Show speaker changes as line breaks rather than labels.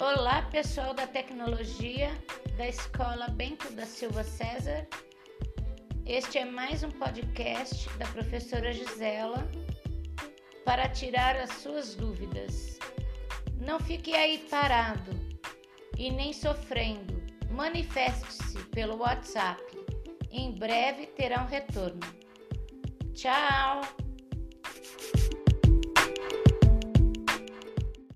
Olá, pessoal da tecnologia da Escola Bento da Silva César. Este é mais um podcast da professora Gisela para tirar as suas dúvidas. Não fique aí parado e nem sofrendo. Manifeste-se pelo WhatsApp. Em breve terá um retorno. Tchau!